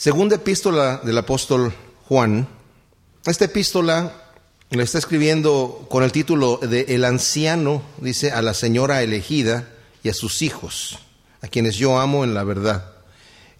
Segunda epístola del apóstol Juan. Esta epístola le está escribiendo con el título de El anciano, dice, a la señora elegida y a sus hijos, a quienes yo amo en la verdad.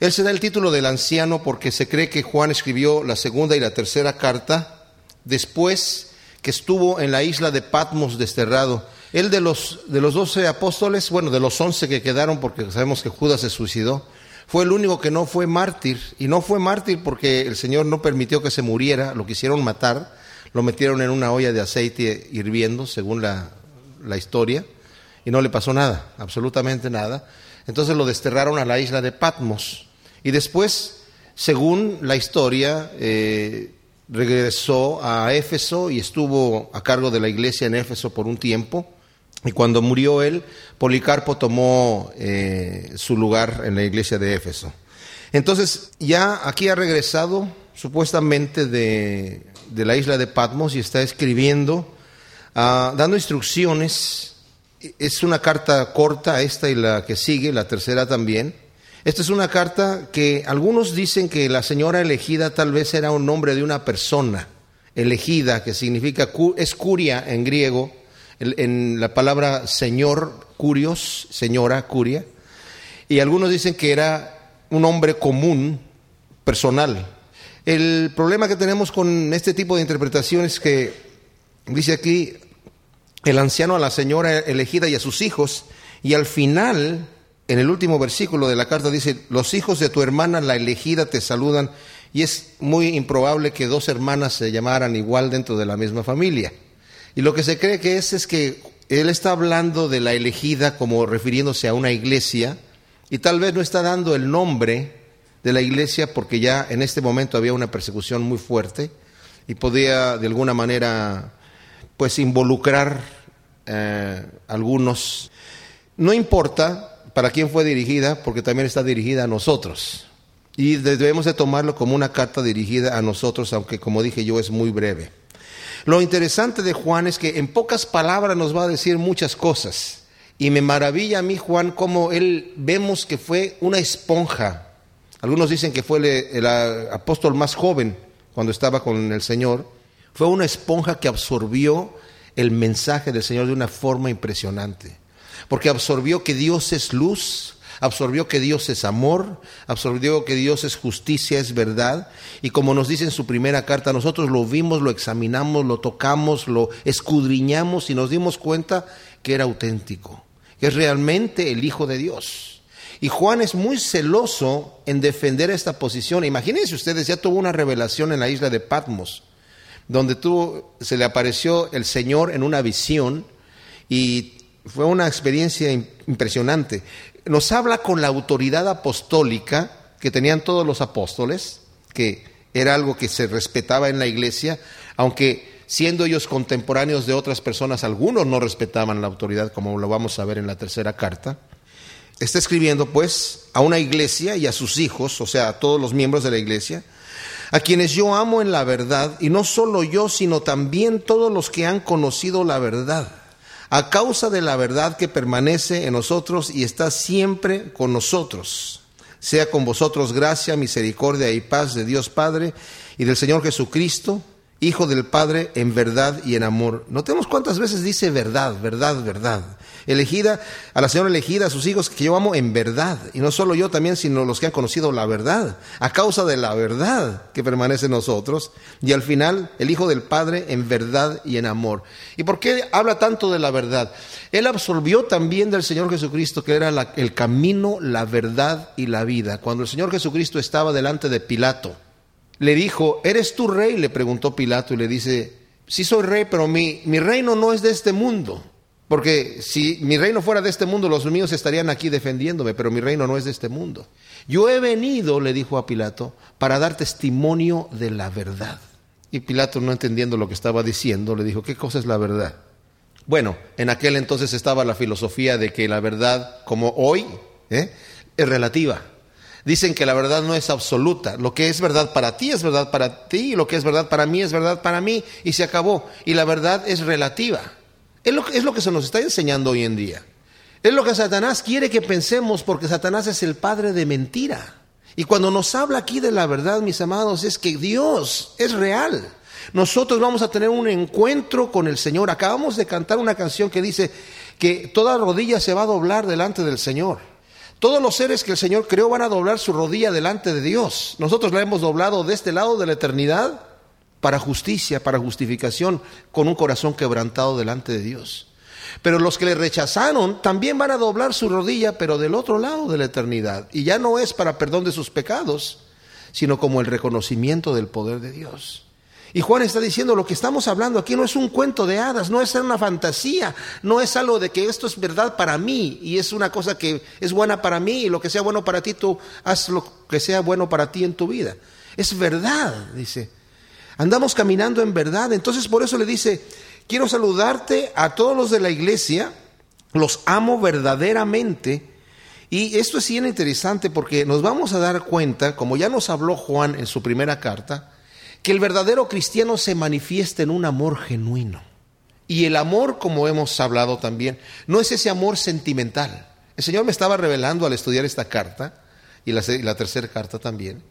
Él se da el título del anciano porque se cree que Juan escribió la segunda y la tercera carta después que estuvo en la isla de Patmos desterrado. Él de los, de los doce apóstoles, bueno, de los once que quedaron, porque sabemos que Judas se suicidó, fue el único que no fue mártir. Y no fue mártir porque el Señor no permitió que se muriera, lo quisieron matar, lo metieron en una olla de aceite hirviendo, según la, la historia, y no le pasó nada, absolutamente nada. Entonces lo desterraron a la isla de Patmos. Y después, según la historia, eh, regresó a Éfeso y estuvo a cargo de la iglesia en Éfeso por un tiempo. Y cuando murió él, Policarpo tomó eh, su lugar en la iglesia de Éfeso. Entonces, ya aquí ha regresado supuestamente de, de la isla de Patmos y está escribiendo, ah, dando instrucciones. Es una carta corta, esta y la que sigue, la tercera también esta es una carta que algunos dicen que la señora elegida tal vez era un nombre de una persona elegida, que significa, es curia en griego, en la palabra señor, curios, señora, curia. Y algunos dicen que era un hombre común, personal. El problema que tenemos con este tipo de interpretación es que, dice aquí, el anciano a la señora elegida y a sus hijos, y al final en el último versículo de la carta dice, los hijos de tu hermana, la elegida, te saludan, y es muy improbable que dos hermanas se llamaran igual dentro de la misma familia. Y lo que se cree que es es que él está hablando de la elegida como refiriéndose a una iglesia, y tal vez no está dando el nombre de la iglesia porque ya en este momento había una persecución muy fuerte y podía de alguna manera pues involucrar eh, algunos. No importa, para quién fue dirigida, porque también está dirigida a nosotros. Y debemos de tomarlo como una carta dirigida a nosotros, aunque como dije yo es muy breve. Lo interesante de Juan es que en pocas palabras nos va a decir muchas cosas. Y me maravilla a mí Juan cómo él vemos que fue una esponja. Algunos dicen que fue el, apóstol más joven cuando estaba con el Señor. Fue una esponja que absorbió el mensaje del Señor de una forma impresionante porque absorbió que Dios es luz, absorbió que Dios es amor, absorbió que Dios es justicia, es verdad. Y como nos dice en su primera carta, nosotros lo vimos, lo examinamos, lo tocamos, lo escudriñamos y nos dimos cuenta que era auténtico, que es realmente el Hijo de Dios. Y Juan es muy celoso en defender esta posición. Imagínense ustedes, ya tuvo una revelación en la isla de Patmos, donde tuvo, se le apareció el Señor en una visión y fue una experiencia impresionante. Nos habla con la autoridad apostólica que tenían todos los apóstoles, que era algo que se respetaba en la iglesia, aunque siendo ellos contemporáneos de otras personas, algunos no respetaban la autoridad, como lo vamos a ver en la tercera carta. Está escribiendo pues a una iglesia y a sus hijos, o sea, a todos los miembros de la iglesia, a quienes yo amo en la verdad, y no solo yo, sino también todos los que han conocido la verdad a causa de la verdad que permanece en nosotros y está siempre con nosotros. Sea con vosotros gracia, misericordia y paz de Dios Padre y del Señor Jesucristo, Hijo del Padre, en verdad y en amor. Notemos cuántas veces dice verdad, verdad, verdad elegida, a la señora elegida, a sus hijos que yo amo en verdad. Y no solo yo también, sino los que han conocido la verdad, a causa de la verdad que permanece en nosotros. Y al final, el Hijo del Padre en verdad y en amor. ¿Y por qué habla tanto de la verdad? Él absorbió también del Señor Jesucristo que era el camino, la verdad y la vida. Cuando el Señor Jesucristo estaba delante de Pilato, le dijo, ¿eres tú rey? Le preguntó Pilato y le dice, sí soy rey, pero mi, mi reino no es de este mundo. Porque si mi reino fuera de este mundo, los míos estarían aquí defendiéndome, pero mi reino no es de este mundo. Yo he venido, le dijo a Pilato, para dar testimonio de la verdad. Y Pilato, no entendiendo lo que estaba diciendo, le dijo, ¿qué cosa es la verdad? Bueno, en aquel entonces estaba la filosofía de que la verdad, como hoy, ¿eh? es relativa. Dicen que la verdad no es absoluta. Lo que es verdad para ti es verdad para ti, y lo que es verdad para mí es verdad para mí, y se acabó. Y la verdad es relativa. Es lo, es lo que se nos está enseñando hoy en día. Es lo que Satanás quiere que pensemos porque Satanás es el padre de mentira. Y cuando nos habla aquí de la verdad, mis amados, es que Dios es real. Nosotros vamos a tener un encuentro con el Señor. Acabamos de cantar una canción que dice que toda rodilla se va a doblar delante del Señor. Todos los seres que el Señor creó van a doblar su rodilla delante de Dios. Nosotros la hemos doblado de este lado de la eternidad para justicia, para justificación, con un corazón quebrantado delante de Dios. Pero los que le rechazaron también van a doblar su rodilla, pero del otro lado de la eternidad. Y ya no es para perdón de sus pecados, sino como el reconocimiento del poder de Dios. Y Juan está diciendo, lo que estamos hablando aquí no es un cuento de hadas, no es una fantasía, no es algo de que esto es verdad para mí y es una cosa que es buena para mí y lo que sea bueno para ti, tú haz lo que sea bueno para ti en tu vida. Es verdad, dice. Andamos caminando en verdad. Entonces por eso le dice, quiero saludarte a todos los de la iglesia, los amo verdaderamente. Y esto es bien interesante porque nos vamos a dar cuenta, como ya nos habló Juan en su primera carta, que el verdadero cristiano se manifiesta en un amor genuino. Y el amor, como hemos hablado también, no es ese amor sentimental. El Señor me estaba revelando al estudiar esta carta, y la, la tercera carta también,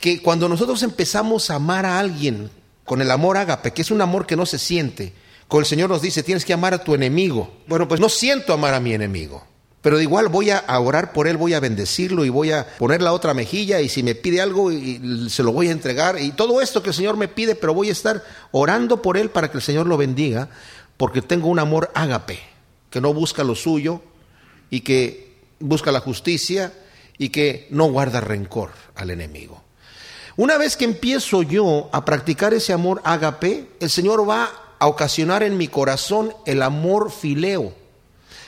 que cuando nosotros empezamos a amar a alguien con el amor ágape, que es un amor que no se siente, con el Señor nos dice, tienes que amar a tu enemigo. Bueno, pues no siento amar a mi enemigo, pero igual voy a orar por él, voy a bendecirlo y voy a poner la otra mejilla y si me pide algo se lo voy a entregar y todo esto que el Señor me pide, pero voy a estar orando por él para que el Señor lo bendiga, porque tengo un amor ágape, que no busca lo suyo y que busca la justicia y que no guarda rencor al enemigo. Una vez que empiezo yo a practicar ese amor ágape, el Señor va a ocasionar en mi corazón el amor fileo,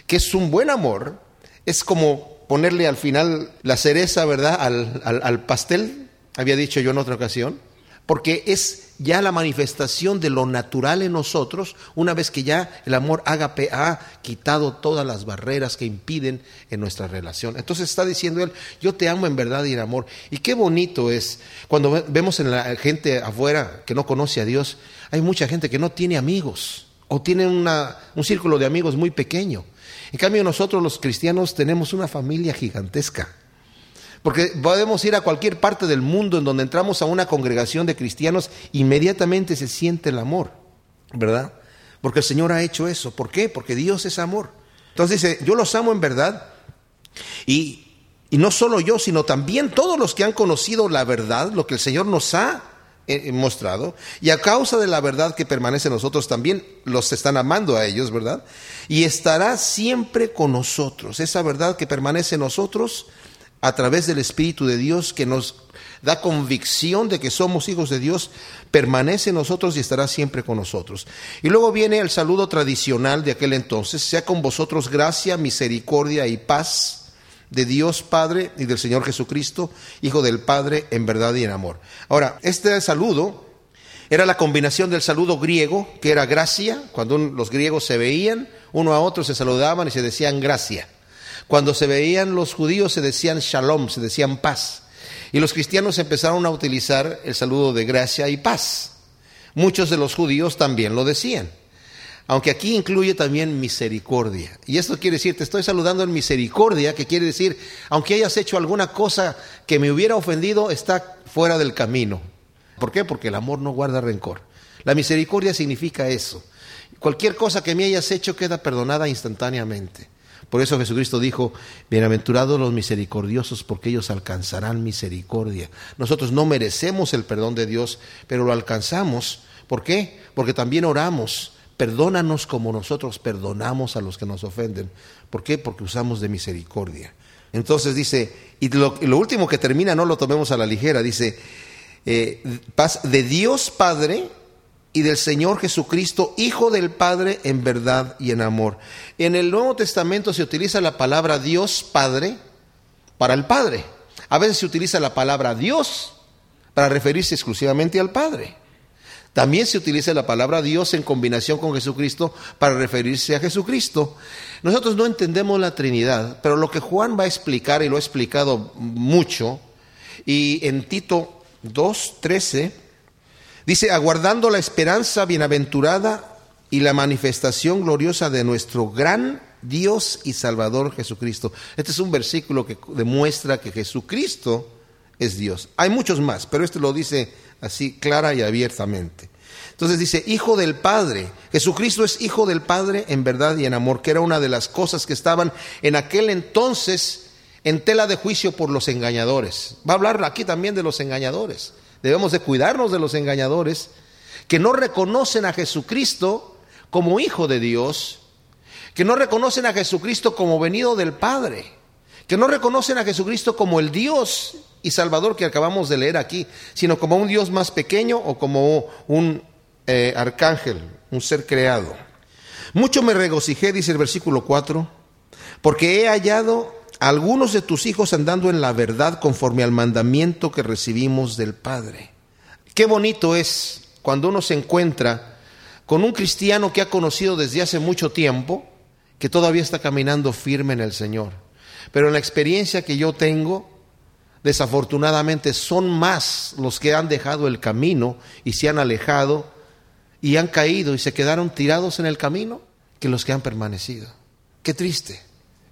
que es un buen amor, es como ponerle al final la cereza, ¿verdad?, al, al pastel, había dicho yo en otra ocasión, porque es ya la manifestación de lo natural en nosotros, una vez que ya el amor ágape ha quitado todas las barreras que impiden en nuestra relación. Entonces está diciendo él, yo te amo en verdad y en amor. Y qué bonito es cuando vemos en la gente afuera que no conoce a Dios, hay mucha gente que no tiene amigos o tiene una, un círculo de amigos muy pequeño. En cambio nosotros los cristianos tenemos una familia gigantesca. Porque podemos ir a cualquier parte del mundo en donde entramos a una congregación de cristianos, inmediatamente se siente el amor, ¿verdad? Porque el Señor ha hecho eso. ¿Por qué? Porque Dios es amor. Entonces dice, yo los amo en verdad. Y, y no solo yo, sino también todos los que han conocido la verdad, lo que el Señor nos ha eh, mostrado, y a causa de la verdad que permanece en nosotros, también los están amando a ellos, ¿verdad? Y estará siempre con nosotros. Esa verdad que permanece en nosotros a través del Espíritu de Dios que nos da convicción de que somos hijos de Dios, permanece en nosotros y estará siempre con nosotros. Y luego viene el saludo tradicional de aquel entonces, sea con vosotros gracia, misericordia y paz de Dios Padre y del Señor Jesucristo, Hijo del Padre, en verdad y en amor. Ahora, este saludo era la combinación del saludo griego, que era gracia, cuando los griegos se veían, uno a otro se saludaban y se decían gracia. Cuando se veían los judíos se decían shalom, se decían paz. Y los cristianos empezaron a utilizar el saludo de gracia y paz. Muchos de los judíos también lo decían. Aunque aquí incluye también misericordia. Y esto quiere decir, te estoy saludando en misericordia, que quiere decir, aunque hayas hecho alguna cosa que me hubiera ofendido, está fuera del camino. ¿Por qué? Porque el amor no guarda rencor. La misericordia significa eso. Cualquier cosa que me hayas hecho queda perdonada instantáneamente. Por eso Jesucristo dijo, bienaventurados los misericordiosos porque ellos alcanzarán misericordia. Nosotros no merecemos el perdón de Dios, pero lo alcanzamos. ¿Por qué? Porque también oramos, perdónanos como nosotros perdonamos a los que nos ofenden. ¿Por qué? Porque usamos de misericordia. Entonces dice, y lo, último que termina no lo tomemos a la ligera, dice, eh, paz de Dios Padre y del Señor Jesucristo, Hijo del Padre, en verdad y en amor. En el Nuevo Testamento se utiliza la palabra Dios Padre para el Padre. A veces se utiliza la palabra Dios para referirse exclusivamente al Padre. También se utiliza la palabra Dios en combinación con Jesucristo para referirse a Jesucristo. Nosotros no entendemos la Trinidad, pero lo que Juan va a explicar, y lo ha explicado mucho, y en Tito 2.13, Dice, aguardando la esperanza bienaventurada y la manifestación gloriosa de nuestro gran Dios y Salvador Jesucristo. Este es un versículo que demuestra que Jesucristo es Dios. Hay muchos más, pero este lo dice así clara y abiertamente. Entonces dice, hijo del Padre. Jesucristo es hijo del Padre en verdad y en amor, que era una de las cosas que estaban en aquel entonces en tela de juicio por los engañadores. Va a hablar aquí también de los engañadores. Debemos de cuidarnos de los engañadores que no reconocen a Jesucristo como hijo de Dios, que no reconocen a Jesucristo como venido del Padre, que no reconocen a Jesucristo como el Dios y Salvador que acabamos de leer aquí, sino como un Dios más pequeño o como un eh, arcángel, un ser creado. Mucho me regocijé, dice el versículo 4, porque he hallado a algunos de tus hijos andando en la verdad conforme al mandamiento que recibimos del Padre. Qué bonito es cuando uno se encuentra con un cristiano que ha conocido desde hace mucho tiempo, que todavía está caminando firme en el Señor. Pero en la experiencia que yo tengo, desafortunadamente son más los que han dejado el camino y se han alejado y han caído y se quedaron tirados en el camino que los que han permanecido. Qué triste,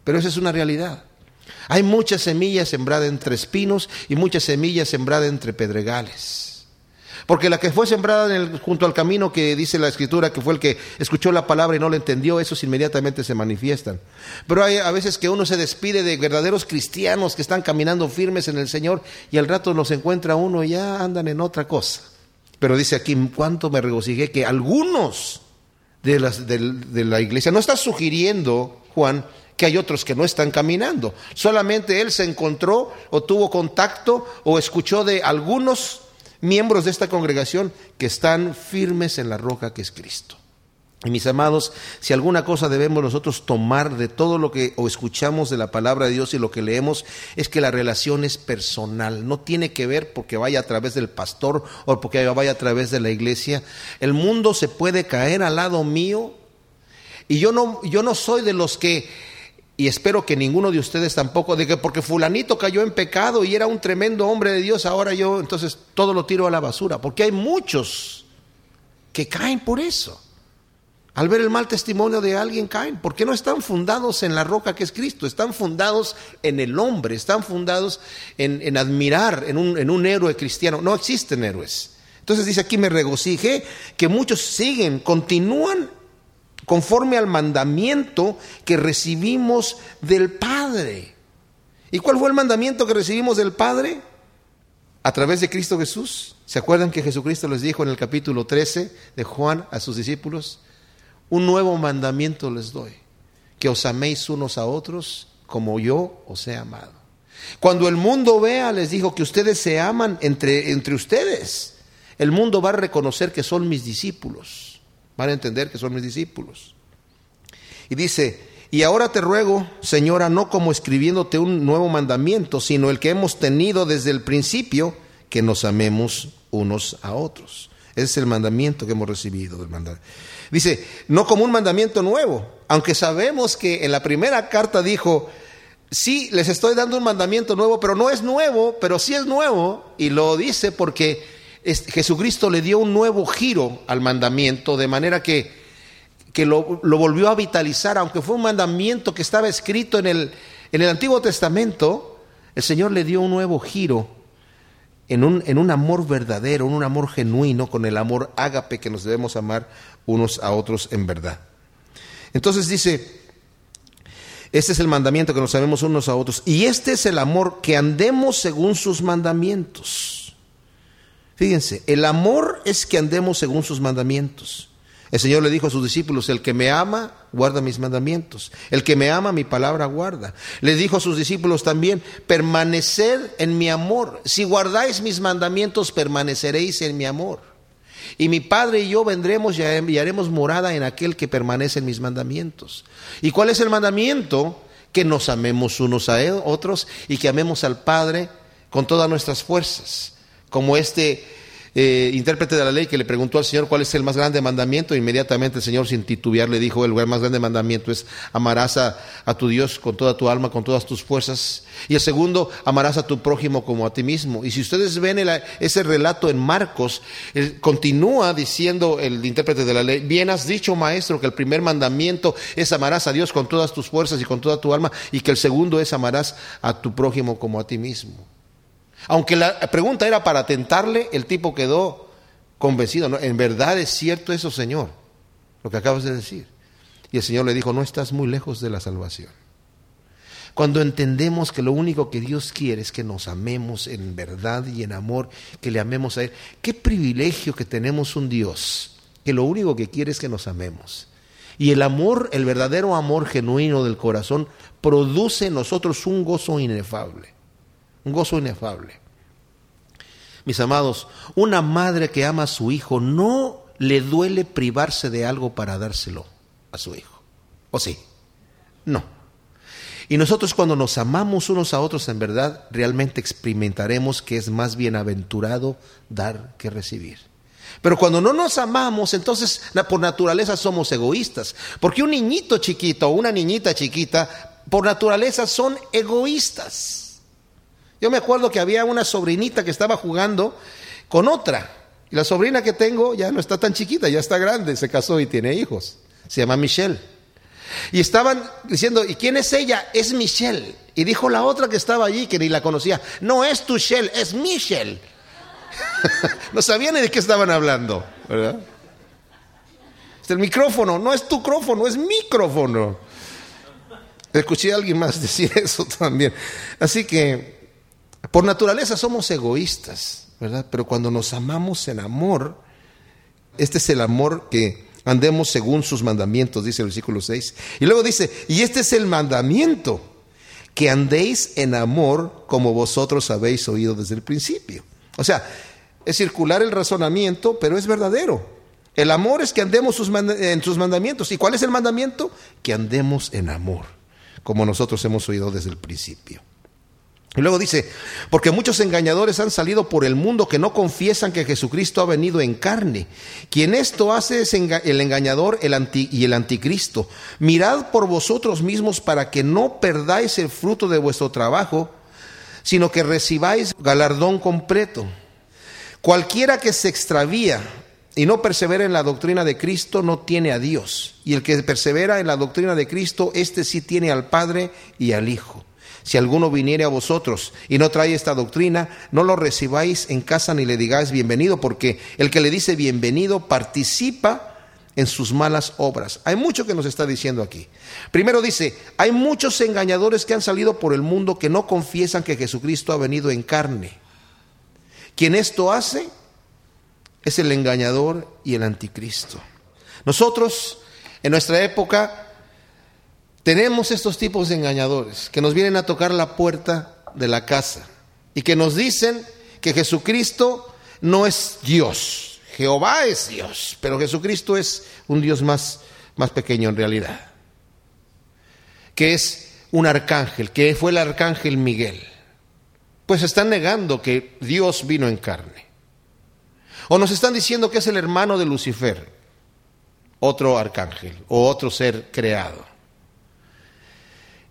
pero esa es una realidad. Hay muchas semillas sembradas entre espinos y muchas semillas sembradas entre pedregales. Porque la que fue sembrada junto al camino que dice la escritura, que fue el que escuchó la palabra y no la entendió, esos inmediatamente se manifiestan. Pero hay a veces que uno se despide de verdaderos cristianos que están caminando firmes en el Señor y al rato los encuentra uno y ya andan en otra cosa. Pero dice aquí, cuánto me regocijé que algunos de, de la iglesia, no está sugiriendo, Juan, que hay otros que no están caminando. Solamente él se encontró o tuvo contacto o escuchó de algunos miembros de esta congregación que están firmes en la roca que es Cristo. Y mis amados, si alguna cosa debemos nosotros tomar de todo lo que o escuchamos de la palabra de Dios y lo que leemos, es que la relación es personal, no tiene que ver porque vaya a través del pastor o porque vaya a través de la iglesia. El mundo se puede caer al lado mío y yo no, yo no soy de los que y espero que ninguno de ustedes tampoco, de que porque fulanito cayó en pecado y era un tremendo hombre de Dios, ahora yo entonces todo lo tiro a la basura, porque hay muchos que caen por eso. Al ver el mal testimonio de alguien caen, porque no están fundados en la roca que es Cristo, están fundados en el hombre, están fundados en, admirar en un, en un héroe cristiano. No existen héroes. Entonces dice aquí, me regocijé que muchos siguen, continúan conforme al mandamiento que recibimos del Padre. ¿Y cuál fue el mandamiento que recibimos del Padre? A través de Cristo Jesús. ¿Se acuerdan que Jesucristo les dijo en el capítulo 13 de Juan a sus discípulos? Un nuevo mandamiento les doy, que os améis unos a otros como yo os he amado. Cuando el mundo vea, les dijo que ustedes se aman entre, entre ustedes, el mundo va a reconocer que son mis discípulos. Van a entender que son mis discípulos. Y dice, y ahora te ruego, Señora, no como escribiéndote un nuevo mandamiento, sino el que hemos tenido desde el principio, que nos amemos unos a otros. Ese es el mandamiento que hemos recibido del mandamiento. Dice, no como un mandamiento nuevo, aunque sabemos que en la primera carta dijo, sí, les estoy dando un mandamiento nuevo, pero no es nuevo, pero sí es nuevo, y lo dice porque Jesucristo le dio un nuevo giro al mandamiento, de manera que, que lo, volvió a vitalizar, aunque fue un mandamiento que estaba escrito en el, en el Antiguo Testamento, el Señor le dio un nuevo giro en un, en un amor verdadero, en un amor genuino, con el amor ágape que nos debemos amar unos a otros en verdad. Entonces dice, este es el mandamiento que nos amemos unos a otros, y este es el amor que andemos según sus mandamientos. Fíjense, el amor es que andemos según sus mandamientos. El Señor le dijo a sus discípulos, el que me ama, guarda mis mandamientos. El que me ama, mi palabra guarda. Le dijo a sus discípulos también, permanecer en mi amor. Si guardáis mis mandamientos, permaneceréis en mi amor. Y mi Padre y yo vendremos y haremos morada en aquel que permanece en mis mandamientos. ¿Y cuál es el mandamiento? Que nos amemos unos a otros y que amemos al Padre con todas nuestras fuerzas como este eh, intérprete de la ley que le preguntó al Señor cuál es el más grande mandamiento, inmediatamente el Señor sin titubear le dijo, el más grande mandamiento es amarás a, tu Dios con toda tu alma, con todas tus fuerzas. Y el segundo, amarás a tu prójimo como a ti mismo. Y si ustedes ven ese relato en Marcos, continúa diciendo el intérprete de la ley, bien has dicho maestro que el primer mandamiento es amarás a Dios con todas tus fuerzas y con toda tu alma, y que el segundo es amarás a tu prójimo como a ti mismo. Aunque la pregunta era para tentarle, el tipo quedó convencido. ¿no? En verdad es cierto eso, Señor, lo que acabas de decir. Y el Señor le dijo, no estás muy lejos de la salvación. Cuando entendemos que lo único que Dios quiere es que nos amemos en verdad y en amor, que le amemos a Él. Qué privilegio que tenemos un Dios que lo único que quiere es que nos amemos. Y el amor, el verdadero amor genuino del corazón, produce en nosotros un gozo inefable. Un gozo inefable. Mis amados, una madre que ama a su hijo no le duele privarse de algo para dárselo a su hijo. ¿O sí? No. Y nosotros cuando nos amamos unos a otros en verdad, realmente experimentaremos que es más bienaventurado dar que recibir. Pero cuando no nos amamos, entonces por naturaleza somos egoístas. Porque un niñito chiquito o una niñita chiquita, por naturaleza son egoístas. Yo me acuerdo que había una sobrinita que estaba jugando con otra. Y la sobrina que tengo ya no está tan chiquita, ya está grande, se casó y tiene hijos. Se llama Michelle. Y estaban diciendo, ¿y quién es ella? Es Michelle. Y dijo la otra que estaba allí, que ni la conocía, no es tu Shell, es Michelle. no sabían de qué estaban hablando, ¿verdad? El micrófono, no es tu micrófono, es micrófono. Escuché a alguien más decir eso también. Así que, por naturaleza somos egoístas, ¿verdad? Pero cuando nos amamos en amor, este es el amor que andemos según sus mandamientos, dice el versículo 6. Y luego dice, y este es el mandamiento, que andéis en amor como vosotros habéis oído desde el principio. O sea, es circular el razonamiento, pero es verdadero. El amor es que andemos en sus mandamientos. ¿Y cuál es el mandamiento? Que andemos en amor, como nosotros hemos oído desde el principio. Y luego dice, porque muchos engañadores han salido por el mundo que no confiesan que Jesucristo ha venido en carne. Quien esto hace es el engañador y el anticristo. Mirad por vosotros mismos para que no perdáis el fruto de vuestro trabajo, sino que recibáis galardón completo. Cualquiera que se extravía y no persevera en la doctrina de Cristo no tiene a Dios. Y el que persevera en la doctrina de Cristo, este sí tiene al Padre y al Hijo. Si alguno viniere a vosotros y no trae esta doctrina, no lo recibáis en casa ni le digáis bienvenido, porque el que le dice bienvenido participa en sus malas obras. Hay mucho que nos está diciendo aquí. Primero dice, hay muchos engañadores que han salido por el mundo que no confiesan que Jesucristo ha venido en carne. Quien esto hace es el engañador y el anticristo. Nosotros, en nuestra época, tenemos estos tipos de engañadores que nos vienen a tocar la puerta de la casa y que nos dicen que Jesucristo no es Dios. Jehová es Dios, pero Jesucristo es un Dios más, más pequeño en realidad. Que es un arcángel, que fue el arcángel Miguel. Pues están negando que Dios vino en carne. O nos están diciendo que es el hermano de Lucifer, otro arcángel o otro ser creado.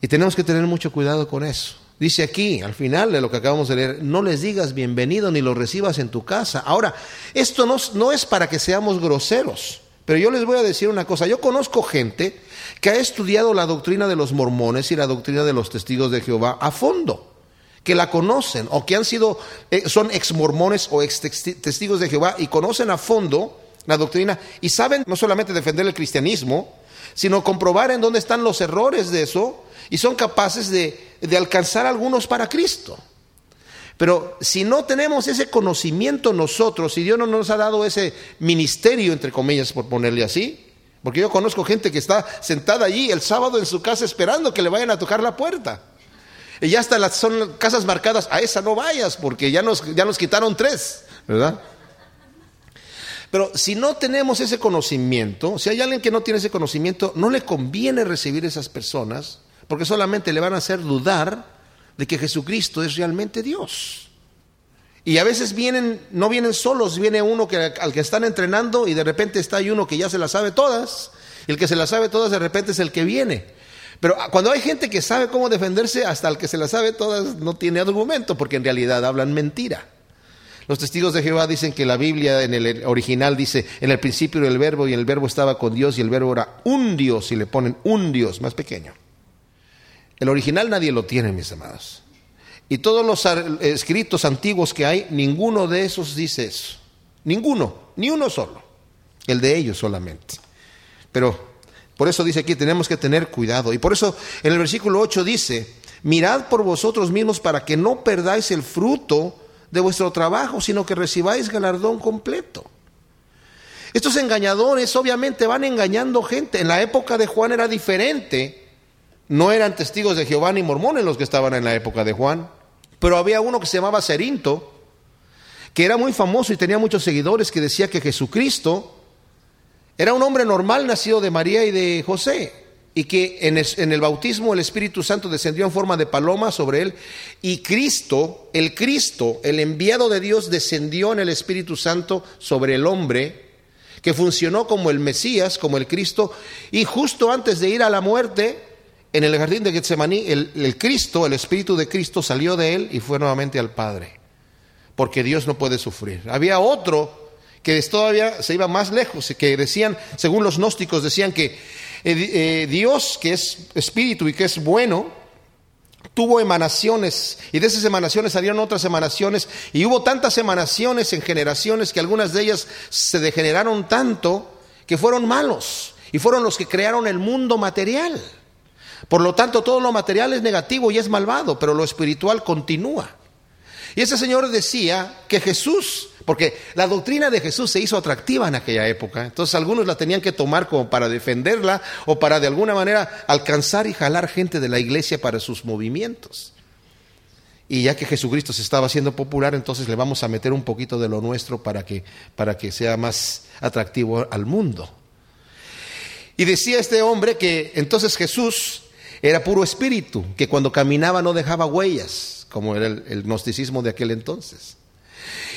Y tenemos que tener mucho cuidado con eso. Dice aquí, al final de lo que acabamos de leer, no les digas bienvenido ni lo recibas en tu casa. Ahora, esto no, no es para que seamos groseros, pero yo les voy a decir una cosa. Yo conozco gente que ha estudiado la doctrina de los mormones y la doctrina de los testigos de Jehová a fondo, que la conocen o que han sido, eh, son ex mormones o ex testigos de Jehová y conocen a fondo la doctrina y saben no solamente defender el cristianismo, sino comprobar en dónde están los errores de eso y son capaces de, alcanzar algunos para Cristo. Pero si no tenemos ese conocimiento nosotros, si Dios no nos ha dado ese ministerio, entre comillas, por ponerle así, porque yo conozco gente que está sentada allí el sábado en su casa esperando que le vayan a tocar la puerta. Y ya hasta las, son casas marcadas, a esa no vayas, porque ya nos, ya nos quitaron tres, ¿verdad? Pero si no tenemos ese conocimiento, si hay alguien que no tiene ese conocimiento, no le conviene recibir esas personas porque solamente le van a hacer dudar de que Jesucristo es realmente Dios. Y a veces vienen, no vienen solos, viene uno que, al que están entrenando y de repente está ahí uno que ya se la sabe todas. Y el que se la sabe todas de repente es el que viene. Pero cuando hay gente que sabe cómo defenderse, hasta el que se la sabe todas no tiene argumento, porque en realidad hablan mentira. Los testigos de Jehová dicen que la Biblia en el original dice, en el principio era el verbo y el verbo estaba con Dios y el verbo era un Dios y le ponen un Dios más pequeño. El original nadie lo tiene, mis amados. Y todos los escritos antiguos que hay, ninguno de esos dice eso. Ninguno, ni uno solo. El de ellos solamente. Pero por eso dice aquí, tenemos que tener cuidado. Y por eso en el versículo 8 dice, mirad por vosotros mismos para que no perdáis el fruto de vuestro trabajo, sino que recibáis galardón completo. Estos engañadores obviamente van engañando gente. En la época de Juan era diferente. No eran testigos de Jehová ni mormones los que estaban en la época de Juan. Pero había uno que se llamaba Cerinto, que era muy famoso y tenía muchos seguidores, que decía que Jesucristo era un hombre normal nacido de María y de José, y que en el, bautismo el Espíritu Santo descendió en forma de paloma sobre él, y Cristo, el Cristo, el enviado de Dios, descendió en el Espíritu Santo sobre el hombre, que funcionó como el Mesías, como el Cristo, y justo antes de ir a la muerte, en el jardín de Getsemaní, el, el Cristo, el Espíritu de Cristo salió de él y fue nuevamente al Padre, porque Dios no puede sufrir. Había otro que todavía se iba más lejos, que decían, según los gnósticos, decían que eh, eh, Dios, que es espíritu y que es bueno, tuvo emanaciones y de esas emanaciones salieron otras emanaciones y hubo tantas emanaciones en generaciones que algunas de ellas se degeneraron tanto que fueron malos y fueron los que crearon el mundo material. Por lo tanto, todo lo material es negativo y es malvado, pero lo espiritual continúa. Y ese señor decía que Jesús porque la doctrina de Jesús se hizo atractiva en aquella época. Entonces algunos la tenían que tomar como para defenderla o para de alguna manera alcanzar y jalar gente de la iglesia para sus movimientos. Y ya que Jesucristo se estaba haciendo popular, entonces le vamos a meter un poquito de lo nuestro para que, para que sea más atractivo al mundo. Y decía este hombre que entonces Jesús era puro espíritu, que cuando caminaba no dejaba huellas, como era el gnosticismo de aquel entonces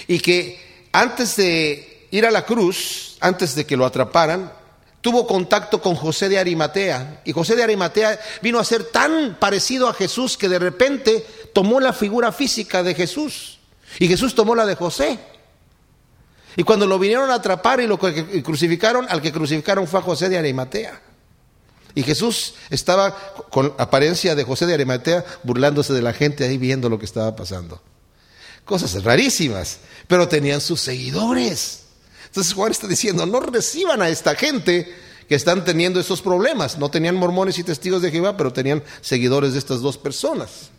y que antes de ir a la cruz, antes de que lo atraparan, tuvo contacto con José de Arimatea. Y José de Arimatea vino a ser tan parecido a Jesús que de repente tomó la figura física de Jesús. Y Jesús tomó la de José. Y cuando lo vinieron a atrapar y lo crucificaron, al que crucificaron fue a José de Arimatea. Y Jesús estaba con apariencia de José de Arimatea burlándose de la gente ahí viendo lo que estaba pasando cosas rarísimas, pero tenían sus seguidores. Entonces Juan está diciendo, no reciban a esta gente que están teniendo esos problemas. No tenían mormones y testigos de Jehová, pero tenían seguidores de estas dos personas.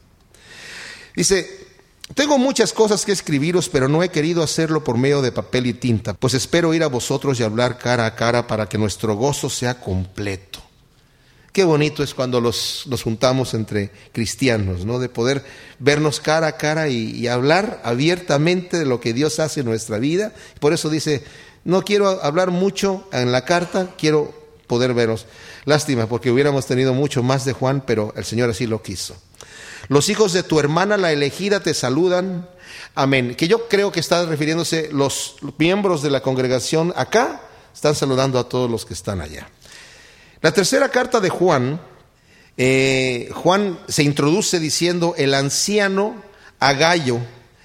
Dice, tengo muchas cosas que escribiros, pero no he querido hacerlo por medio de papel y tinta, pues espero ir a vosotros y hablar cara a cara para que nuestro gozo sea completo. Qué bonito es cuando los, nos juntamos entre cristianos, ¿no? De poder vernos cara a cara y, hablar abiertamente de lo que Dios hace en nuestra vida. Por eso dice, no quiero hablar mucho en la carta, quiero poder veros. Lástima, porque hubiéramos tenido mucho más de Juan, pero el Señor así lo quiso. Los hijos de tu hermana, la elegida, te saludan. Amén. Que yo creo que está refiriéndose los miembros de la congregación acá, están saludando a todos los que están allá. La tercera carta de Juan, eh, Juan se introduce diciendo, el anciano a Gallo,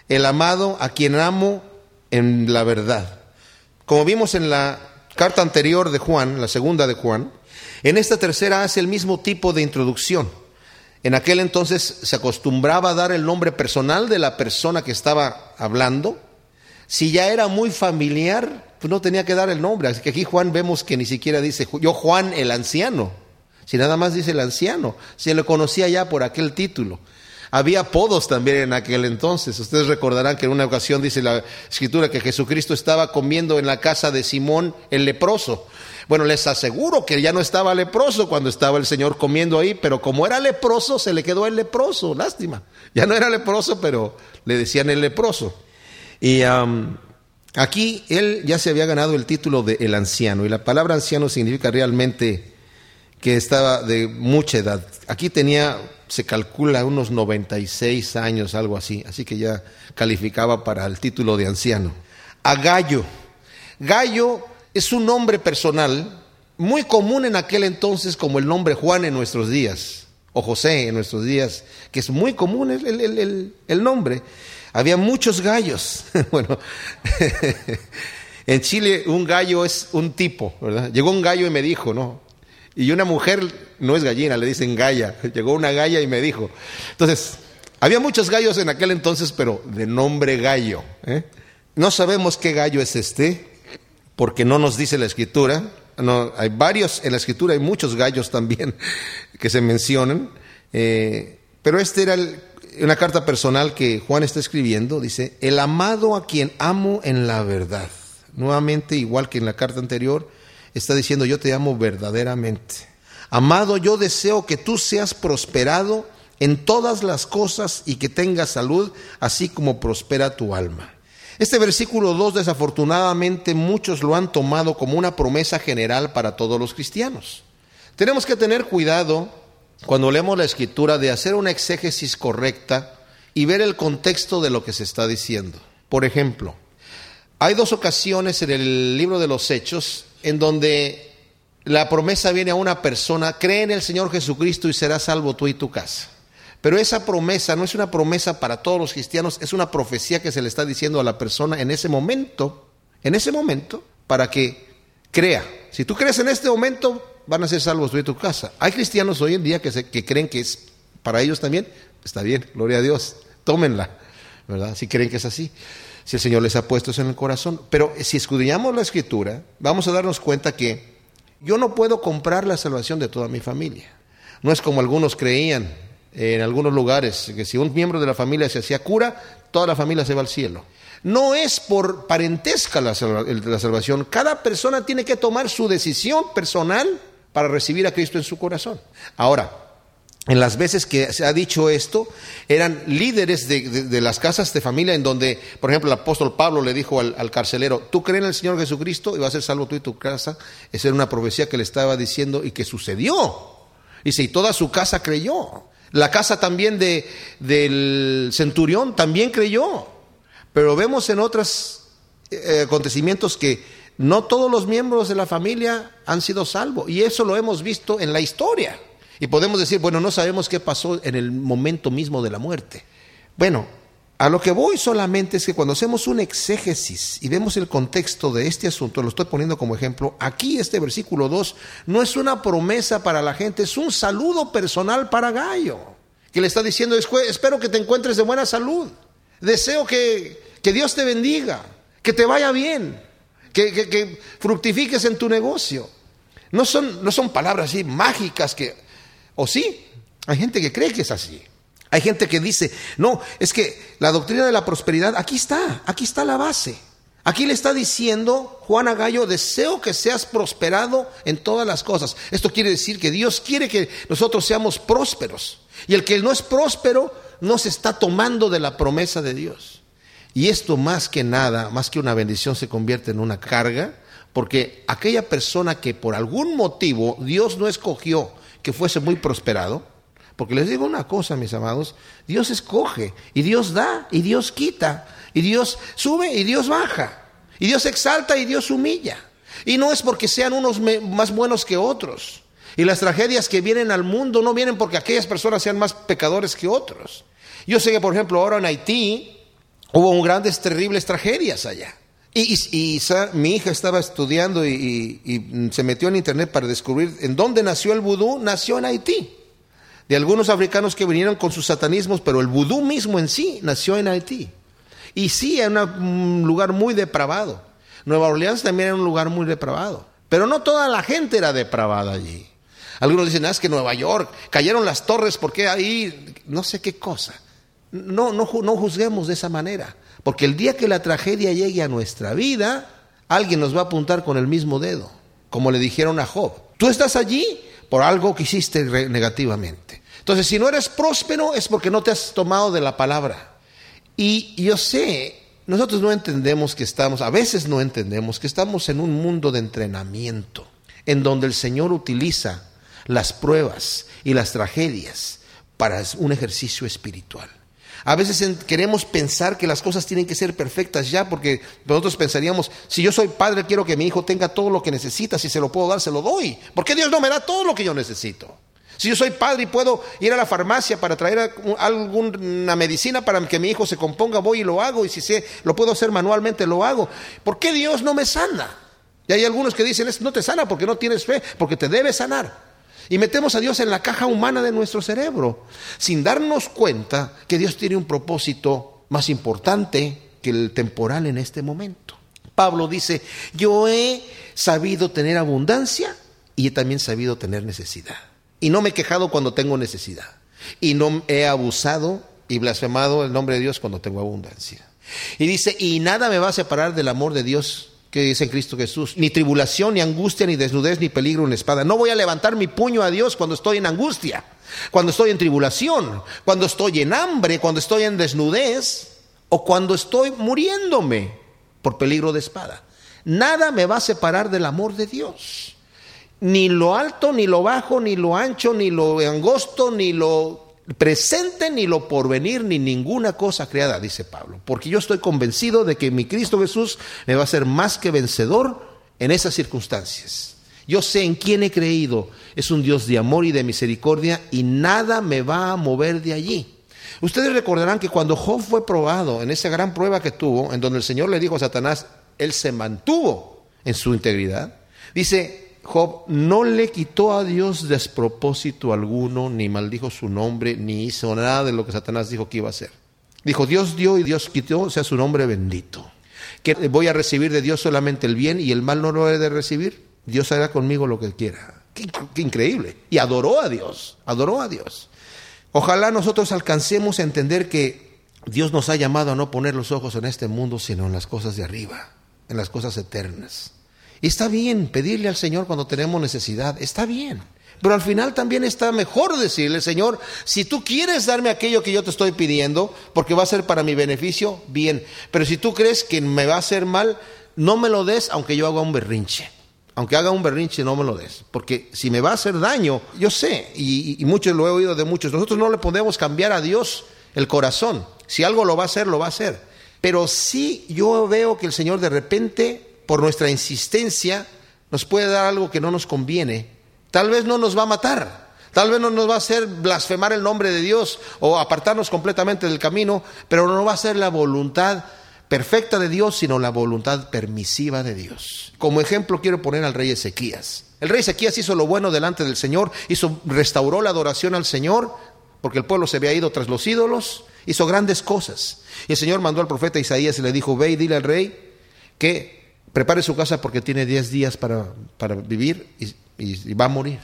el amado a quien amo en la verdad. Como vimos en la carta anterior de Juan, la segunda de Juan, en esta tercera hace el mismo tipo de introducción. En aquel entonces se acostumbraba a dar el nombre personal de la persona que estaba hablando. Si ya era muy familiar, pues no tenía que dar el nombre. Así que aquí Juan vemos que ni siquiera dice yo Juan el anciano, si nada más dice el anciano, se le conocía ya por aquel título. Había apodos también en aquel entonces. Ustedes recordarán que en una ocasión dice la escritura que Jesucristo estaba comiendo en la casa de Simón el leproso. Bueno, les aseguro que ya no estaba leproso cuando estaba el Señor comiendo ahí, pero como era leproso, se le quedó el leproso, lástima. Ya no era leproso, pero le decían el leproso. Y Aquí él ya se había ganado el título de el anciano y la palabra anciano significa realmente que estaba de mucha edad. Aquí tenía, se calcula, unos 96 años, algo así, así que ya calificaba para el título de anciano. A Gallo. Gallo es un nombre personal muy común en aquel entonces como el nombre Juan en nuestros días, o José en nuestros días, que es muy común el, el nombre. Había muchos gallos. bueno, en Chile un gallo es un tipo, ¿verdad? Llegó un gallo y me dijo, ¿no? Y una mujer no es gallina, le dicen galla. Llegó una galla y me dijo. Entonces, Había muchos gallos en aquel entonces, pero de nombre gallo. ¿eh? No sabemos qué gallo es este, porque no nos dice la escritura. No, hay varios en la escritura, hay muchos gallos también que se mencionan. Eh, pero este era una carta personal que Juan está escribiendo. Dice, el amado a quien amo en la verdad. Nuevamente, igual que en la carta anterior, está diciendo, yo te amo verdaderamente. Amado, yo deseo que tú seas prosperado en todas las cosas y que tengas salud, así como prospera tu alma. Este versículo 2 desafortunadamente muchos lo han tomado como una promesa general para todos los cristianos. Tenemos que tener cuidado cuando leemos la escritura de hacer una exégesis correcta y ver el contexto de lo que se está diciendo. Por ejemplo, hay dos ocasiones en el libro de los Hechos en donde la promesa viene a una persona, cree en el Señor Jesucristo y serás salvo tú y tu casa. Pero esa promesa no es una promesa para todos los cristianos, es una profecía que se le está diciendo a la persona en ese momento, en ese momento, para que crea. Si tú crees en este momento, van a ser salvos tú y tu casa. Hay cristianos hoy en día que, que creen que es para ellos también, está bien, gloria a Dios, tómenla, ¿verdad? Si creen que es así, si el Señor les ha puesto eso en el corazón. Pero si escudriñamos la escritura, vamos a darnos cuenta que yo no puedo comprar la salvación de toda mi familia. No es como algunos creían en algunos lugares, que si un miembro de la familia se hacía cura, toda la familia se va al cielo. No es por parentesca la, salvación. Cada persona tiene que tomar su decisión personal para recibir a Cristo en su corazón. Ahora, en las veces que se ha dicho esto, eran líderes de, las casas de familia en donde, por ejemplo, el apóstol Pablo le dijo al, carcelero, tú crees en el Señor Jesucristo y vas a ser salvo tú y tu casa. Esa era una profecía que le estaba diciendo y que sucedió. Dice, y toda su casa creyó. La casa también de, del centurión también creyó. Pero vemos en otros eh, acontecimientos que no todos los miembros de la familia han sido salvos. Y eso lo hemos visto en la historia. Y podemos decir, bueno, no sabemos qué pasó en el momento mismo de la muerte. Bueno, a lo que voy solamente es que cuando hacemos un exégesis y vemos el contexto de este asunto, lo estoy poniendo como ejemplo, aquí este versículo 2 no es una promesa para la gente, es un saludo personal para Gallo, que le está diciendo, espero que te encuentres de buena salud, deseo que, Dios te bendiga, que te vaya bien, que, que, fructifiques en tu negocio. No son, no son palabras así mágicas que, o sí, hay gente que cree que es así. Hay gente que dice, no, es que la doctrina de la prosperidad, aquí está, aquí está la base. Aquí le está diciendo Juan a Gallo, deseo que seas prosperado en todas las cosas. Esto quiere decir que Dios quiere que nosotros seamos prósperos. Y el que no es próspero no se está tomando de la promesa de Dios. Y esto más que nada, más que una bendición, se convierte en una carga, porque aquella persona que por algún motivo Dios no escogió que fuese muy prosperado, porque les digo una cosa, mis amados, Dios escoge y Dios da y Dios quita y Dios sube y Dios baja y Dios exalta y Dios humilla. Y no es porque sean unos más buenos que otros. Y las tragedias que vienen al mundo no vienen porque aquellas personas sean más pecadores que otros. Yo sé que, por ejemplo, ahora en Haití hubo grandes, terribles tragedias allá. Y, mi hija estaba estudiando y, y, se metió en internet para descubrir en dónde nació el vudú. Nació en Haití de algunos africanos que vinieron con sus satanismos, pero el vudú mismo en sí nació en Haití. Y sí, en un lugar muy depravado. Nueva Orleans también era un lugar muy depravado. Pero no toda la gente era depravada allí. Algunos dicen, ah, es que Nueva York, cayeron las torres, porque ahí? No sé qué cosa. No, no, juzguemos de esa manera. Porque el día que la tragedia llegue a nuestra vida, alguien nos va a apuntar con el mismo dedo. Como le dijeron a Job. Tú estás allí por algo que hiciste negativamente. Entonces, si no eres próspero es porque no te has tomado de la palabra. Y yo sé, nosotros no entendemos que estamos, a veces no entendemos que estamos en un mundo de entrenamiento, en donde el Señor utiliza las pruebas y las tragedias para un ejercicio espiritual. A veces queremos pensar que las cosas tienen que ser perfectas ya, porque nosotros pensaríamos, si yo soy padre, quiero que mi hijo tenga todo lo que necesita, si se lo puedo dar, se lo doy. ¿Por qué Dios no me da todo lo que yo necesito? Si yo soy padre y puedo ir a la farmacia para traer alguna medicina para que mi hijo se componga, voy y lo hago, y si sé, lo puedo hacer manualmente, lo hago. ¿Por qué Dios no me sana? Y hay algunos que dicen, no te sana porque no tienes fe, porque te debe sanar. Y metemos a Dios en la caja humana de nuestro cerebro, sin darnos cuenta que Dios tiene un propósito más importante que el temporal en este momento. Pablo dice, yo he sabido tener abundancia y he también sabido tener necesidad. Y no me he quejado cuando tengo necesidad. Y no he abusado y blasfemado el nombre de Dios cuando tengo abundancia. Y dice, y nada me va a separar del amor de Dios que en Cristo Jesús. Ni tribulación, ni angustia, ni desnudez, ni peligro, ni espada. No voy a levantar mi puño a Dios cuando estoy en angustia, cuando estoy en tribulación, cuando estoy en hambre, cuando estoy en desnudez o cuando estoy muriéndome por peligro de espada. Nada me va a separar del amor de Dios. Ni lo alto, ni lo bajo, ni lo ancho, ni lo angosto, ni lo presente ni lo porvenir ni ninguna cosa creada, dice Pablo, porque yo estoy convencido de que mi Cristo Jesús me va a ser más que vencedor en esas circunstancias. Yo sé en quién he creído, es un Dios de amor y de misericordia y nada me va a mover de allí. Ustedes recordarán que cuando Job fue probado en esa gran prueba que tuvo, en donde el Señor le dijo a Satanás, él se mantuvo en su integridad, dice, Job no le quitó a Dios despropósito alguno, ni maldijo su nombre, ni hizo nada de lo que Satanás dijo que iba a hacer. Dijo, Dios dio y Dios quitó, sea su nombre bendito. Que voy a recibir de Dios solamente el bien y el mal no lo he de recibir. Dios hará conmigo lo que quiera. Qué, qué increíble. Y adoró a Dios, adoró a Dios. Ojalá nosotros alcancemos a entender que Dios nos ha llamado a no poner los ojos en este mundo, sino en las cosas de arriba, en las cosas eternas. Está bien pedirle al Señor cuando tenemos necesidad, está bien. Pero al final también está mejor decirle, Señor, si tú quieres darme aquello que yo te estoy pidiendo, porque va a ser para mi beneficio, bien. Pero si tú crees que me va a hacer mal, no me lo des aunque yo haga un berrinche. Aunque haga un berrinche, no me lo des. Porque si me va a hacer daño, yo sé, y, y muchos lo he oído de muchos, nosotros no le podemos cambiar a Dios el corazón. Si algo lo va a hacer, lo va a hacer. Pero sí yo veo que el Señor de repente por nuestra insistencia, nos puede dar algo que no nos conviene. Tal vez no nos va a matar, tal vez no nos va a hacer blasfemar el nombre de Dios o apartarnos completamente del camino, pero no va a ser la voluntad perfecta de Dios, sino la voluntad permisiva de Dios. Como ejemplo quiero poner al rey Ezequías. El rey Ezequías hizo lo bueno delante del Señor, hizo, restauró la adoración al Señor, porque el pueblo se había ido tras los ídolos, hizo grandes cosas. Y el Señor mandó al profeta Isaías y le dijo, ve y dile al rey que prepare su casa porque tiene 10 días para, para vivir y, va a morir.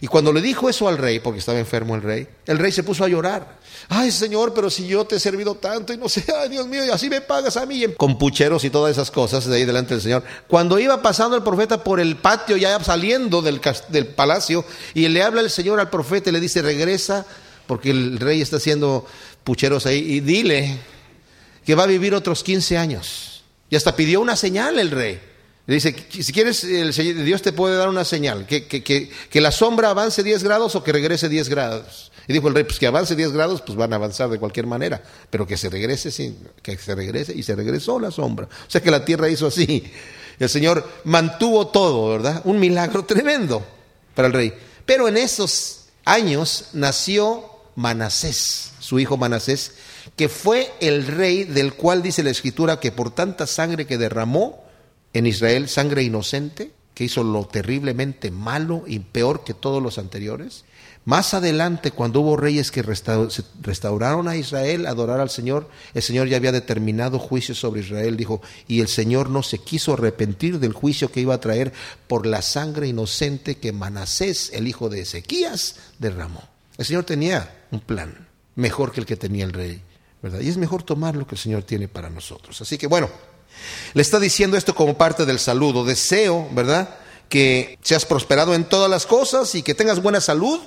Y cuando le dijo eso al rey, porque estaba enfermo el rey, el rey se puso a llorar. Ay, Señor, pero si yo te he servido tanto y no sé, ay, Dios mío, y así me pagas a mí. Con pucheros y todas esas cosas de ahí delante del Señor. Cuando iba pasando el profeta por el patio, ya saliendo del, del palacio, y le habla el Señor al profeta y le dice, regresa, porque el rey está haciendo pucheros ahí, y dile que va a vivir otros 15 años. Y hasta pidió una señal el rey. Le dice, si quieres, el Dios te puede dar una señal, que, que, que, la sombra avance 10 grados o que regrese 10 grados. Y dijo el rey, pues que avance 10 grados, pues van a avanzar de cualquier manera, pero que se regrese, sí, que se regrese, y se regresó la sombra. O sea que la tierra hizo así. El Señor mantuvo todo, ¿verdad? Un milagro tremendo para el rey. Pero en esos años nació Manasés, su hijo Manasés, que fue el rey del cual dice la escritura que por tanta sangre que derramó en Israel, sangre inocente, que hizo lo terriblemente malo y peor que todos los anteriores. Más adelante, cuando hubo reyes que restauraron a Israel, adorar al Señor, el Señor ya había determinado juicio sobre Israel, dijo, y el Señor no se quiso arrepentir del juicio que iba a traer por la sangre inocente que Manasés, el hijo de Ezequías, derramó. El Señor tenía un plan mejor que el que tenía el rey. Y es mejor tomar lo que el Señor tiene para nosotros. Así que bueno, le está diciendo esto como parte del saludo. Deseo, ¿verdad? Que seas prosperado en todas las cosas y que tengas buena salud.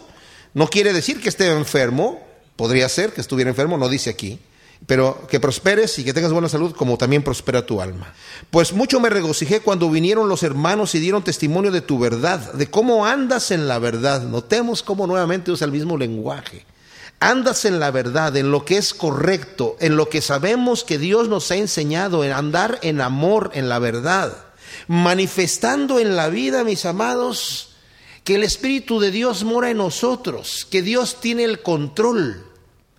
No quiere decir que esté enfermo, podría ser que estuviera enfermo, no dice aquí, pero que prosperes y que tengas buena salud como también prospera tu alma. Pues mucho me regocijé cuando vinieron los hermanos y dieron testimonio de tu verdad, de cómo andas en la verdad. Notemos cómo nuevamente usa el mismo lenguaje andas en la verdad, en lo que es correcto, en lo que sabemos que Dios nos ha enseñado, en andar en amor, en la verdad, manifestando en la vida, mis amados, que el Espíritu de Dios mora en nosotros, que Dios tiene el control.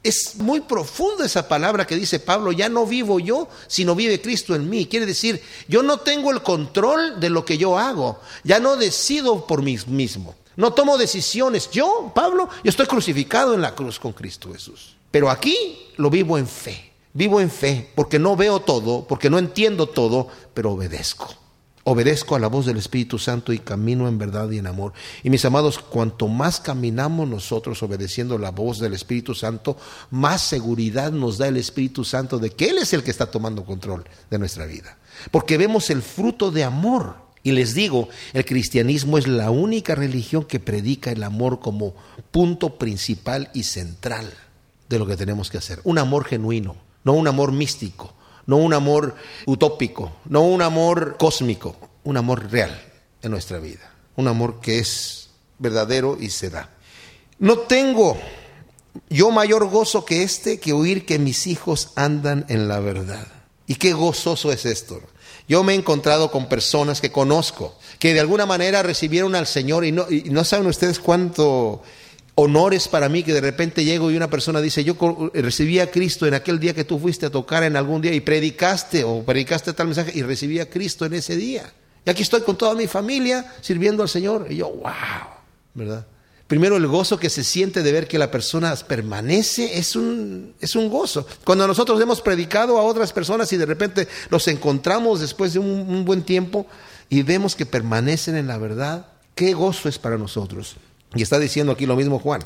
Es muy profunda esa palabra que dice Pablo, ya no vivo yo, sino vive Cristo en mí. Quiere decir, yo no tengo el control de lo que yo hago, ya no decido por mí mismo. No tomo decisiones. Yo, Pablo, yo estoy crucificado en la cruz con Cristo Jesús. Pero aquí lo vivo en fe. Vivo en fe porque no veo todo, porque no entiendo todo, pero obedezco. Obedezco a la voz del Espíritu Santo y camino en verdad y en amor. Y mis amados, cuanto más caminamos nosotros obedeciendo la voz del Espíritu Santo, más seguridad nos da el Espíritu Santo de que Él es el que está tomando control de nuestra vida. Porque vemos el fruto de amor. Y les digo, el cristianismo es la única religión que predica el amor como punto principal y central de lo que tenemos que hacer. Un amor genuino, no un amor místico, no un amor utópico, no un amor cósmico, un amor real en nuestra vida, un amor que es verdadero y se da. No tengo yo mayor gozo que este que oír que mis hijos andan en la verdad. Y qué gozoso es esto. Yo me he encontrado con personas que conozco, que de alguna manera recibieron al Señor y no, saben ustedes cuánto honores para mí que de repente llego y una persona dice, yo recibí a Cristo en aquel día que tú fuiste a tocar en algún día y predicaste o predicaste tal mensaje y recibí a Cristo en ese día. Y aquí estoy con toda mi familia sirviendo al Señor. Y yo, wow, ¿verdad? Primero el gozo que se siente de ver que la persona permanece es un, es un gozo. Cuando nosotros hemos predicado a otras personas y de repente los encontramos después de un, un buen tiempo y vemos que permanecen en la verdad, qué gozo es para nosotros. Y está diciendo aquí lo mismo Juan.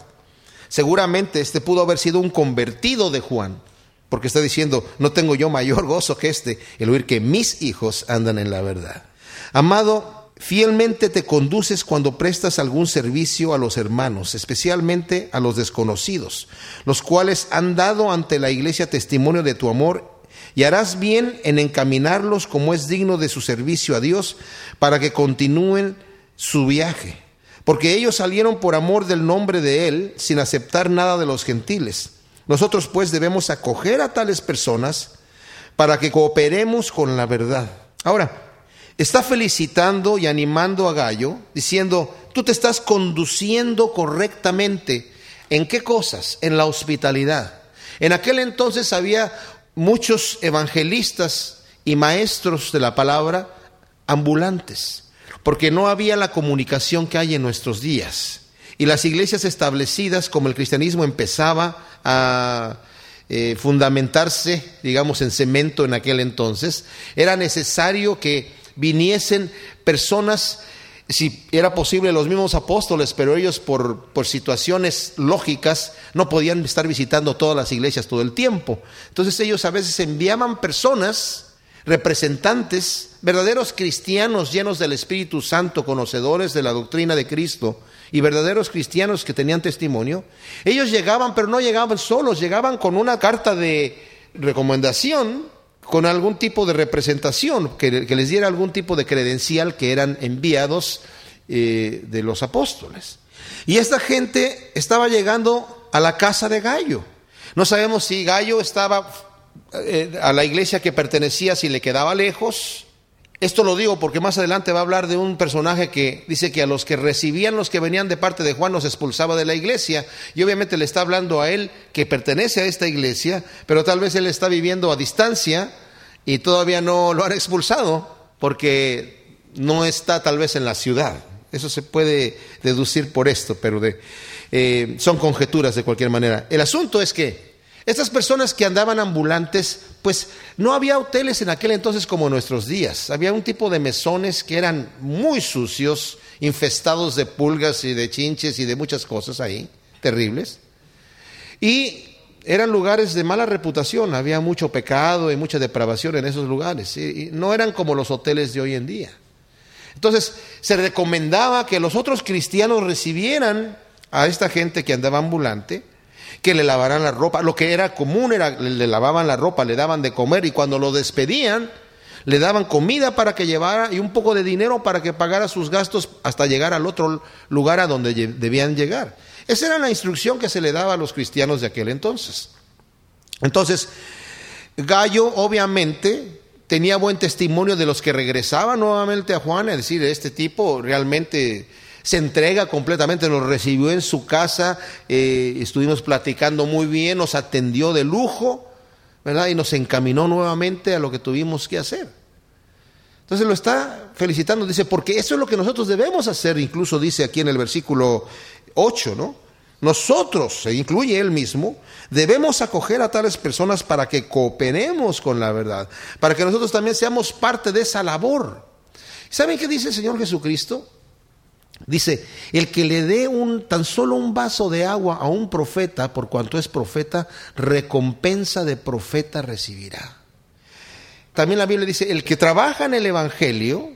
Seguramente este pudo haber sido un convertido de Juan, porque está diciendo, no tengo yo mayor gozo que este, el oír que mis hijos andan en la verdad. Amado, fielmente te conduces cuando prestas algún servicio a los hermanos, especialmente a los desconocidos, los cuales han dado ante la iglesia testimonio de tu amor, y harás bien en encaminarlos como es digno de su servicio a Dios, para que continúen su viaje porque ellos salieron por amor del nombre de Él sin aceptar nada de los gentiles. Nosotros pues debemos acoger a tales personas para que cooperemos con la verdad. Ahora, está felicitando y animando a Gallo, diciendo, tú te estás conduciendo correctamente. ¿En qué cosas? En la hospitalidad. En aquel entonces había muchos evangelistas y maestros de la palabra ambulantes porque no había la comunicación que hay en nuestros días. Y las iglesias establecidas, como el cristianismo empezaba a eh, fundamentarse, digamos, en cemento en aquel entonces, era necesario que viniesen personas, si era posible, los mismos apóstoles, pero ellos por, por situaciones lógicas no podían estar visitando todas las iglesias todo el tiempo. Entonces ellos a veces enviaban personas, representantes, verdaderos cristianos llenos del Espíritu Santo, conocedores de la doctrina de Cristo y verdaderos cristianos que tenían testimonio, ellos llegaban, pero no llegaban solos, llegaban con una carta de recomendación, con algún tipo de representación, que, les diera algún tipo de credencial que eran enviados eh, de los apóstoles. Y esta gente estaba llegando a la casa de Gallo. No sabemos si Gallo estaba eh, a la iglesia que pertenecía si le quedaba lejos. Esto lo digo porque más adelante va a hablar de un personaje que dice que a los que recibían los que venían de parte de Juan los expulsaba de la iglesia. Y obviamente le está hablando a él que pertenece a esta iglesia, pero tal vez él está viviendo a distancia y todavía no lo han expulsado porque no está tal vez en la ciudad. Eso se puede deducir por esto, pero eh, son conjeturas de cualquier manera. El asunto es que estas personas que andaban ambulantes, pues no había hoteles en aquel entonces como en nuestros días. Había un tipo de mesones que eran muy sucios, infestados de pulgas y de chinches y de muchas cosas ahí, terribles. Y eran lugares de mala reputación, había mucho pecado y mucha depravación en esos lugares. Y no eran como los hoteles de hoy en día. Entonces se recomendaba que los otros cristianos recibieran a esta gente que andaba ambulante que le lavaran la ropa. Lo que era común era le lavaban la ropa, le daban de comer y cuando lo despedían le daban comida para que llevara y un poco de dinero para que pagara sus gastos hasta llegar al otro lugar a donde debían llegar. Esa era la instrucción que se le daba a los cristianos de aquel entonces. Entonces, Gallo obviamente tenía buen testimonio de los que regresaban nuevamente a Juan, es decir, este tipo realmente se entrega completamente, nos recibió en su casa, eh, estuvimos platicando muy bien, nos atendió de lujo, ¿verdad? Y nos encaminó nuevamente a lo que tuvimos que hacer. Entonces lo está felicitando, dice, porque eso es lo que nosotros debemos hacer, incluso dice aquí en el versículo 8, ¿no? Nosotros, se incluye él mismo, debemos acoger a tales personas para que cooperemos con la verdad, para que nosotros también seamos parte de esa labor. ¿Saben qué dice el Señor Jesucristo? Dice, el que le dé un, tan solo un vaso de agua a un profeta, por cuanto es profeta, recompensa de profeta recibirá. También la Biblia dice, el que trabaja en el Evangelio,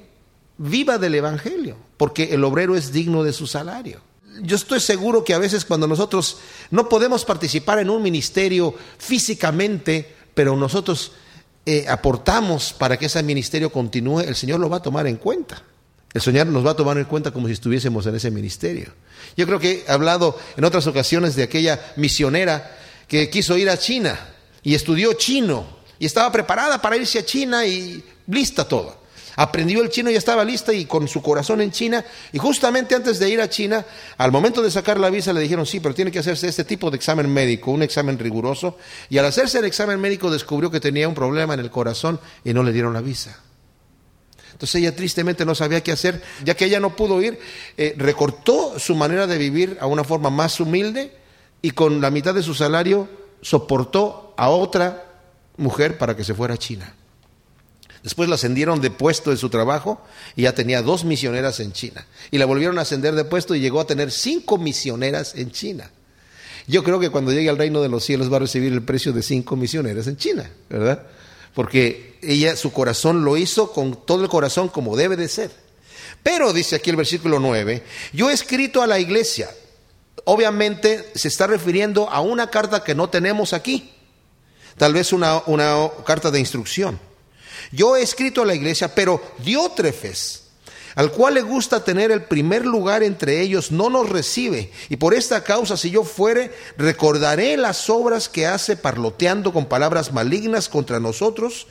viva del Evangelio, porque el obrero es digno de su salario. Yo estoy seguro que a veces cuando nosotros no podemos participar en un ministerio físicamente, pero nosotros eh, aportamos para que ese ministerio continúe, el Señor lo va a tomar en cuenta. El Señor nos va a tomar en cuenta como si estuviésemos en ese ministerio. Yo creo que he hablado en otras ocasiones de aquella misionera que quiso ir a China y estudió chino y estaba preparada para irse a China y lista todo. Aprendió el chino y estaba lista y con su corazón en China. Y justamente antes de ir a China, al momento de sacar la visa, le dijeron, sí, pero tiene que hacerse este tipo de examen médico, un examen riguroso. Y al hacerse el examen médico descubrió que tenía un problema en el corazón y no le dieron la visa. Entonces ella tristemente no sabía qué hacer, ya que ella no pudo ir, eh, recortó su manera de vivir a una forma más humilde y con la mitad de su salario soportó a otra mujer para que se fuera a China. Después la ascendieron de puesto de su trabajo y ya tenía dos misioneras en China. Y la volvieron a ascender de puesto y llegó a tener cinco misioneras en China. Yo creo que cuando llegue al reino de los cielos va a recibir el precio de cinco misioneras en China, ¿verdad? Porque ella su corazón lo hizo con todo el corazón como debe de ser. Pero dice aquí el versículo 9, yo he escrito a la iglesia, obviamente se está refiriendo a una carta que no tenemos aquí, tal vez una, una carta de instrucción. Yo he escrito a la iglesia, pero Diótrefes, al cual le gusta tener el primer lugar entre ellos, no nos recibe. Y por esta causa, si yo fuere, recordaré las obras que hace parloteando con palabras malignas contra nosotros.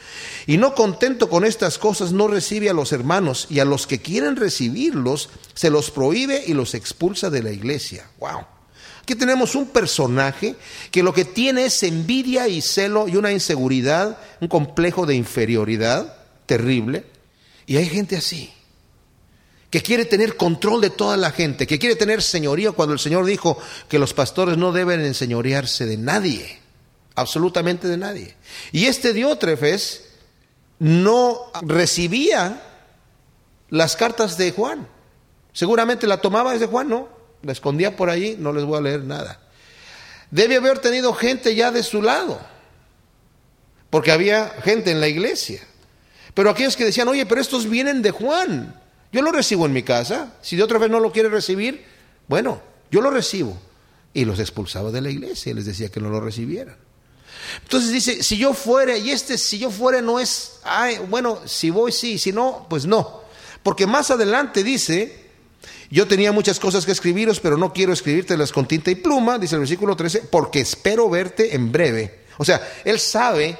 Y no contento con estas cosas, no recibe a los hermanos y a los que quieren recibirlos, se los prohíbe y los expulsa de la iglesia. ¡Wow! Aquí tenemos un personaje que lo que tiene es envidia y celo y una inseguridad, un complejo de inferioridad terrible. Y hay gente así que quiere tener control de toda la gente, que quiere tener señorío cuando el Señor dijo que los pastores no deben enseñorearse de nadie, absolutamente de nadie. Y este Diótrefes no recibía las cartas de Juan. Seguramente la tomaba desde Juan, ¿no? La escondía por ahí, no les voy a leer nada. Debe haber tenido gente ya de su lado, porque había gente en la iglesia. Pero aquellos que decían, oye, pero estos vienen de Juan, yo lo recibo en mi casa. Si de otra vez no lo quiere recibir, bueno, yo lo recibo. Y los expulsaba de la iglesia y les decía que no lo recibieran. Entonces dice, si yo fuera, y este si yo fuera no es, ay, bueno, si voy sí, si no, pues no. Porque más adelante dice, yo tenía muchas cosas que escribiros, pero no quiero escribírtelas con tinta y pluma, dice el versículo 13, porque espero verte en breve. O sea, él sabe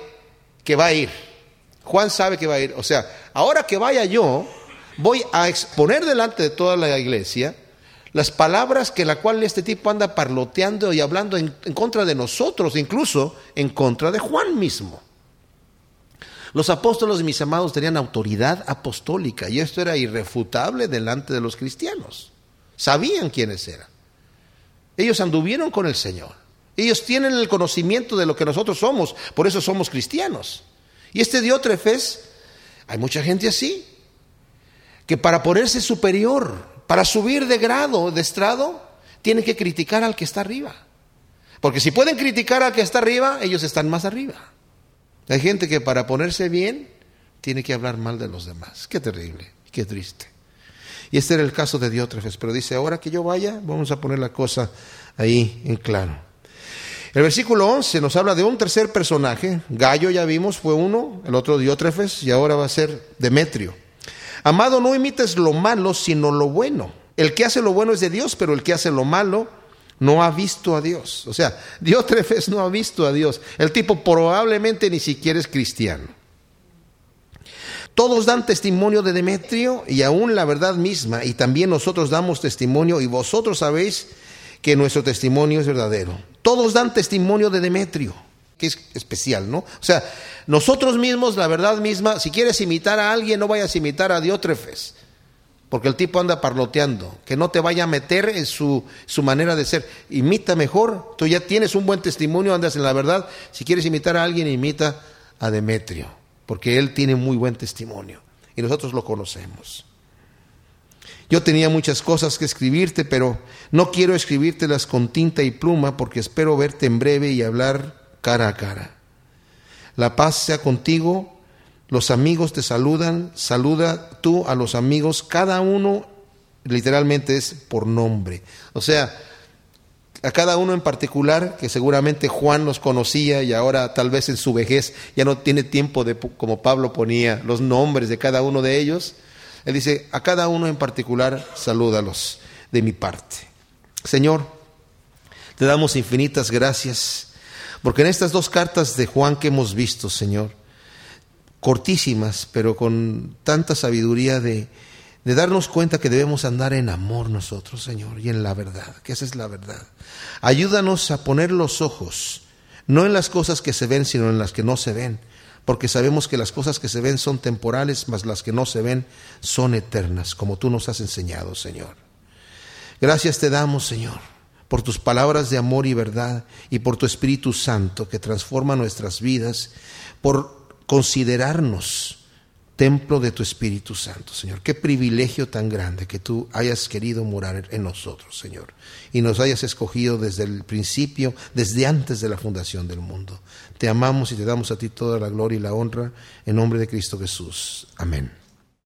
que va a ir. Juan sabe que va a ir. O sea, ahora que vaya yo, voy a exponer delante de toda la iglesia las palabras que la cual este tipo anda parloteando y hablando en, contra de nosotros, incluso en contra de Juan mismo. Los apóstoles, mis amados, tenían autoridad apostólica y esto era irrefutable delante de los cristianos. Sabían quiénes eran. Ellos anduvieron con el Señor. Ellos tienen el conocimiento de lo que nosotros somos, por eso somos cristianos. Y este Diótrefes, hay mucha gente así, que para ponerse superior, para subir de grado, de estrado, tienen que criticar al que está arriba. Porque si pueden criticar al que está arriba, ellos están más arriba. Hay gente que para ponerse bien tiene que hablar mal de los demás. Qué terrible, qué triste. Y este era el caso de Diótrefes, pero dice, ahora que yo vaya, vamos a poner la cosa ahí en claro. El versículo 11 nos habla de un tercer personaje, Gallo ya vimos, fue uno, el otro Diótrefes, y ahora va a ser Demetrio. Amado, no imites lo malo, sino lo bueno. El que hace lo bueno es de Dios, pero el que hace lo malo no ha visto a Dios. O sea, Diótrefes no ha visto a Dios. El tipo probablemente ni siquiera es cristiano. Todos dan testimonio de Demetrio y aún la verdad misma, y también nosotros damos testimonio y vosotros sabéis que nuestro testimonio es verdadero. Todos dan testimonio de Demetrio. Que es especial, ¿no? O sea, nosotros mismos, la verdad misma, si quieres imitar a alguien, no vayas a imitar a Diótrefes, porque el tipo anda parloteando, que no te vaya a meter en su, su manera de ser. Imita mejor, tú ya tienes un buen testimonio, andas en la verdad. Si quieres imitar a alguien, imita a Demetrio, porque él tiene muy buen testimonio y nosotros lo conocemos. Yo tenía muchas cosas que escribirte, pero no quiero escribírtelas con tinta y pluma porque espero verte en breve y hablar cara a cara. La paz sea contigo, los amigos te saludan, saluda tú a los amigos, cada uno literalmente es por nombre. O sea, a cada uno en particular, que seguramente Juan los conocía y ahora tal vez en su vejez ya no tiene tiempo de, como Pablo ponía, los nombres de cada uno de ellos, él dice, a cada uno en particular, salúdalos de mi parte. Señor, te damos infinitas gracias, porque en estas dos cartas de Juan que hemos visto, Señor, cortísimas, pero con tanta sabiduría de, darnos cuenta que debemos andar en amor nosotros, Señor, y en la verdad, que esa es la verdad. Ayúdanos a poner los ojos, no en las cosas que se ven, sino en las que no se ven porque sabemos que las cosas que se ven son temporales, mas las que no se ven son eternas, como tú nos has enseñado, Señor. Gracias te damos, Señor, por tus palabras de amor y verdad y por tu Espíritu Santo que transforma nuestras vidas, por considerarnos templo de tu Espíritu Santo, Señor. Qué privilegio tan grande que tú hayas querido morar en nosotros, Señor, y nos hayas escogido desde el principio, desde antes de la fundación del mundo. Te amamos y te damos a ti toda la gloria y la honra en nombre de Cristo Jesús. Amén.